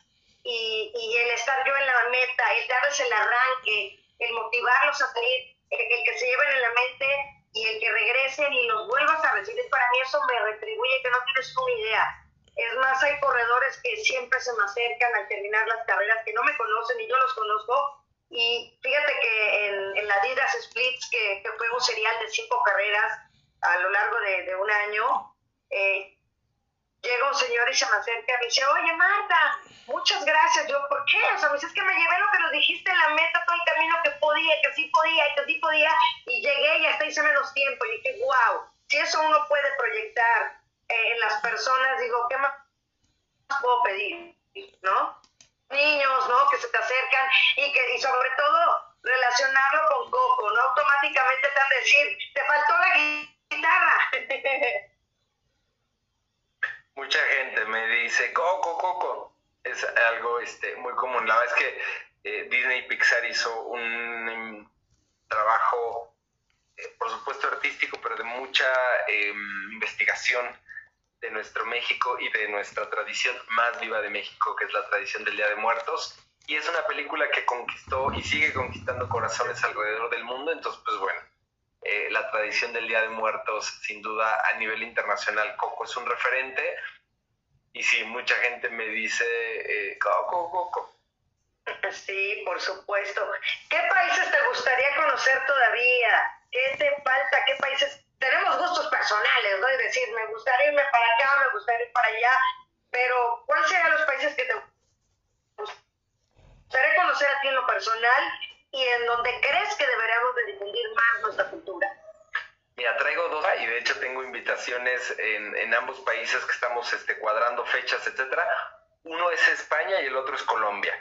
y, y el estar yo en la meta, el darles el arranque, el motivarlos a salir, el, el que se lleven en la mente y el que regresen y los vuelvas a recibir, para mí eso me retribuye que no tienes una idea es más, hay corredores que siempre se me acercan al terminar las carreras, que no me conocen y yo los conozco. Y fíjate que en, en la Adidas Splits, que, que, fue un serial de cinco carreras a lo largo de, de un año, eh, llega un señor y se me acerca y me dice, oye Marta, muchas gracias. Yo, ¿por qué? O sea, me dice, es que me llevé lo que nos dijiste en la meta, todo el camino que podía, que sí podía, que sí podía, y llegué y hasta hice menos tiempo. Y dije, wow, si eso uno puede proyectar eh, en las personas, digo, ¿qué más puedo pedir? ¿No? Niños, ¿no? Que se te acercan y que, y sobre todo, relacionarlo con Coco, ¿no? Automáticamente te van a decir, te faltó la guitarra. Mucha gente me dice, Coco, Coco. Es algo este, muy común. La verdad es que eh, Disney Pixar hizo un, un trabajo, eh, por supuesto artístico, pero de mucha eh, investigación de nuestro México y de nuestra tradición más viva de México, que es la tradición del Día de Muertos. Y es una película que conquistó y sigue conquistando corazones alrededor del mundo. Entonces, pues bueno, eh, la tradición del Día de Muertos, sin duda, a nivel internacional, Coco es un referente. Y sí, mucha gente me dice, eh, Coco, Coco. Sí, por supuesto. ¿Qué países te gustaría conocer todavía? ¿Qué te falta? ¿Qué países tenemos gustos personales, ¿no? Es decir, me gustaría irme para acá, me gustaría ir para allá, pero ¿cuáles serían los países que te gustaría conocer a ti en lo personal y en donde crees que deberíamos de difundir más nuestra cultura? Mira, traigo dos y de hecho tengo invitaciones en, en ambos países que estamos este, cuadrando fechas, etcétera. Uno es España y el otro es Colombia.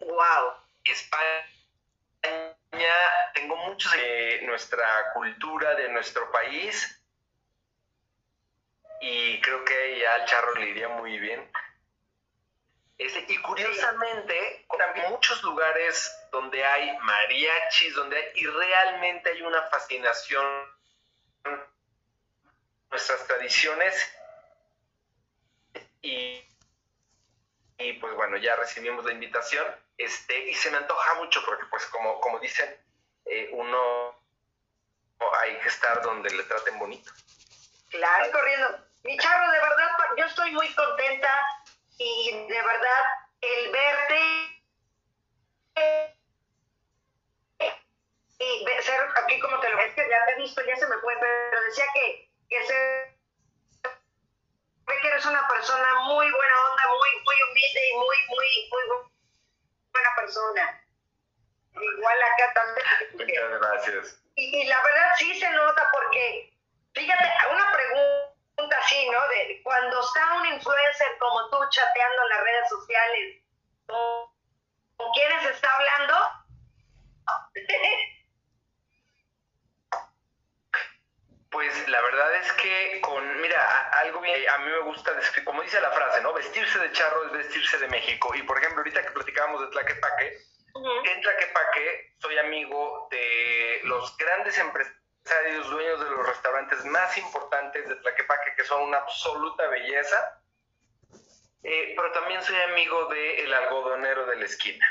Wow. España tengo muchos de nuestra cultura, de nuestro país, y creo que ya al charro le iría muy bien. Este, y curiosamente, también muchos lugares donde hay mariachis, donde hay, y realmente hay una fascinación nuestras tradiciones y, y pues bueno, ya recibimos la invitación este, y se me antoja mucho porque pues como, como dicen, eh, uno hay que estar donde le traten bonito. Claro, corriendo. Mi charro, de verdad, yo estoy muy contenta y de verdad el verte y ser aquí como te lo ves, que ya te he visto, ya se me fue, pero decía que, que se ve que eres una persona muy buena onda, muy, muy humilde y muy, muy, muy buena persona. Igual acá también. Muchas gracias. Y, y, la verdad sí se nota porque, fíjate, una pregunta así, ¿no? De cuando está un influencer como tú chateando en las redes sociales, ¿con, ¿con quiénes está hablando? Pues la verdad es que con, mira, algo bien, a mí me gusta, como dice la frase, ¿no? Vestirse de charro es vestirse de México. Y por ejemplo, ahorita que platicábamos de Tlaquepaque, uh -huh. en Tlaquepaque soy amigo de los grandes empresarios dueños de los restaurantes más importantes de Tlaquepaque, que son una absoluta belleza. Eh, pero también soy amigo del el algodonero de la esquina.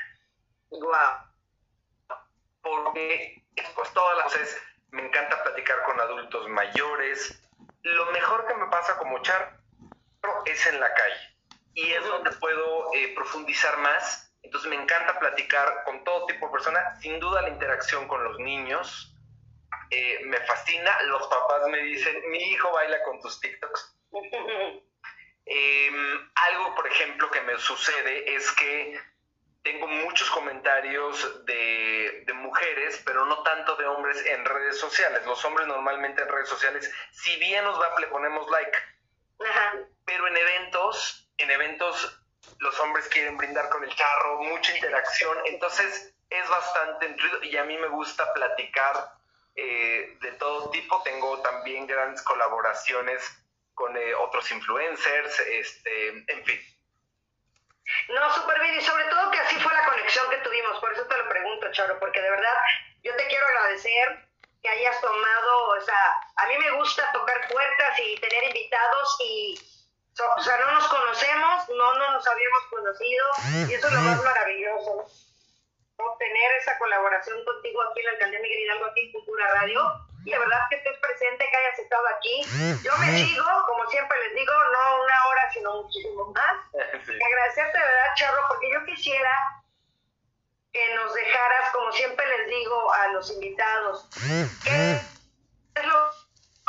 Wow. Porque pues todas las veces me encanta platicar con adultos mayores. Lo mejor que me pasa como charro es en la calle. Y es donde puedo eh, profundizar más. Entonces me encanta platicar con todo tipo de personas. Sin duda la interacción con los niños eh, me fascina. Los papás me dicen, mi hijo baila con tus TikToks. Em, algo, por ejemplo, que me sucede es que tengo muchos comentarios de, mujeres, pero no tanto de hombres en redes sociales. Los hombres normalmente en redes sociales, si bien nos va, le ponemos like. Pero en eventos, en eventos los hombres quieren brindar con el charro, mucha interacción, entonces es bastante y a mí me gusta platicar eh, de todo tipo. Tengo también grandes colaboraciones con eh, otros influencers, este, en fin. No, súper bien, y sobre todo que así fue la conexión que tuvimos, por eso te lo pregunto, Charo, porque de verdad yo te quiero agradecer que hayas tomado, o sea, a mí me gusta tocar puertas y tener invitados y, o sea, no nos conocemos, no, no nos habíamos conocido, y eso es lo más maravilloso, tener esa colaboración contigo aquí en la alcaldía Miguel Hidalgo, aquí en Cultura Radio, y de verdad que estés presente, que hayas estado aquí. Yo me sigo, como siempre les digo, no una hora, sino muchísimo más. Agradecerte de verdad, Charro, porque yo quisiera que nos dejaras, como siempre les digo a los invitados, qué es lo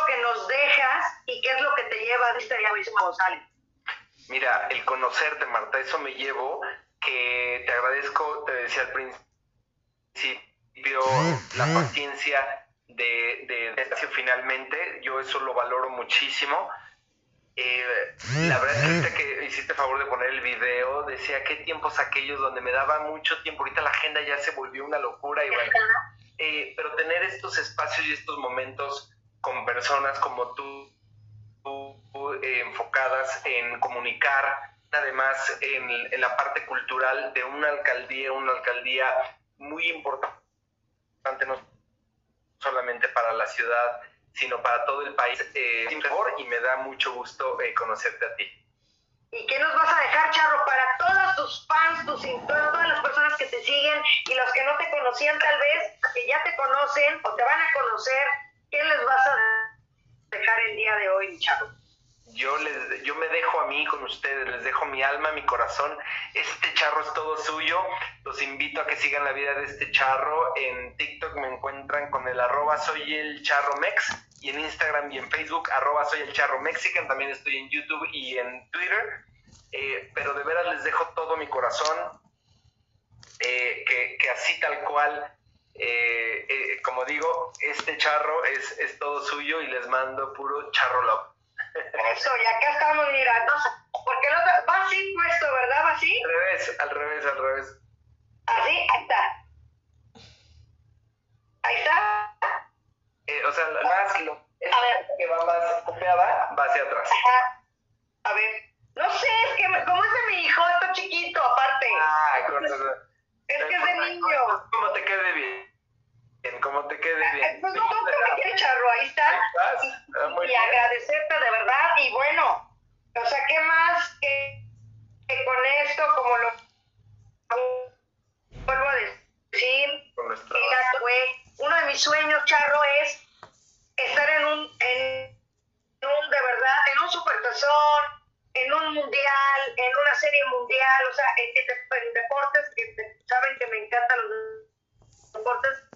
que nos dejas y qué es lo que te lleva de este día, González. Mira, el conocerte, Marta, eso me llevó que te agradezco, te decía al principio, la paciencia de, de, finalmente, yo eso lo valoro muchísimo. Eh, la verdad es que que hiciste favor de poner el video, decía qué tiempos aquellos donde me daba mucho tiempo, ahorita la agenda ya se volvió una locura y bueno, eh, pero tener estos espacios y estos momentos con personas como tú, eh, enfocadas en comunicar, además en, en, la parte cultural de una alcaldía, una alcaldía muy importante, no solamente para la ciudad, sino para todo el país. Eh, y me da mucho gusto eh, conocerte a ti. ¿Y qué nos vas a dejar, Charro, para todos tus fans, tus, todas las personas que te siguen y los que no te conocían tal vez, que ya te conocen o te van a conocer? ¿Qué les vas a dejar el día de hoy, Charro? Yo, les, yo me dejo a mí con ustedes, les dejo mi alma, mi corazón. Este charro es todo suyo. Los invito a que sigan la vida de este charro. En TikTok me encuentran con el arroba soy el charro y en Instagram y en Facebook arroba soy el charro mexican. También estoy en YouTube y en Twitter. Eh, pero de veras les dejo todo mi corazón. Eh, que, que, así tal cual, eh, como digo, este charro es, es todo suyo y les mando puro charro love. Eso, y acá estamos mirando. Porque el otro, va así puesto, ¿verdad? ¿Va así? Al revés, al revés, al revés. Así, ahí está. Ahí está. Eh, o sea, más lo, a ver. que va más copiada, va hacia atrás. Ajá. A ver. No sé, es que me, como es de mi hijo, está chiquito, aparte. Ah, Es que es de niño. Como te quede bien como te quede bien. Eh, pues no, no, que charro, ahí está. Ah, y, agradecerte de verdad. Y bueno, o sea, ¿qué más que, con esto, como lo vuelvo a decir, fue uno de mis sueños, Charro, es estar en un, en un, de verdad, en un supertazón, en un mundial, en una serie mundial, o sea, en, en deportes, que saben que me encantan los deportes,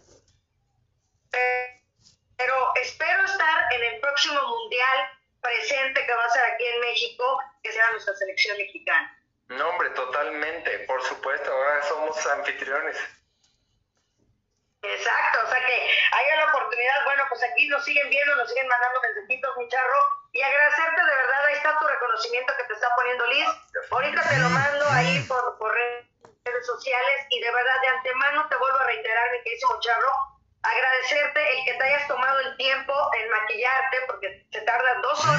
pero espero estar en el próximo mundial presente que va a ser aquí en México, que sea nuestra selección mexicana. No, hombre, totalmente, por supuesto, ahora somos anfitriones. Exacto, o sea que haya la oportunidad, bueno, pues aquí nos siguen viendo, nos siguen mandando mensajitos, mi charro, y agradecerte de verdad, ahí está tu reconocimiento que te está poniendo Liz. Ahorita te lo mando ahí por, por redes sociales y de verdad de antemano te vuelvo a reiterar, mi querido charro, agradecerte el que te hayas tomado el tiempo en maquillarte, porque se tarda dos horas.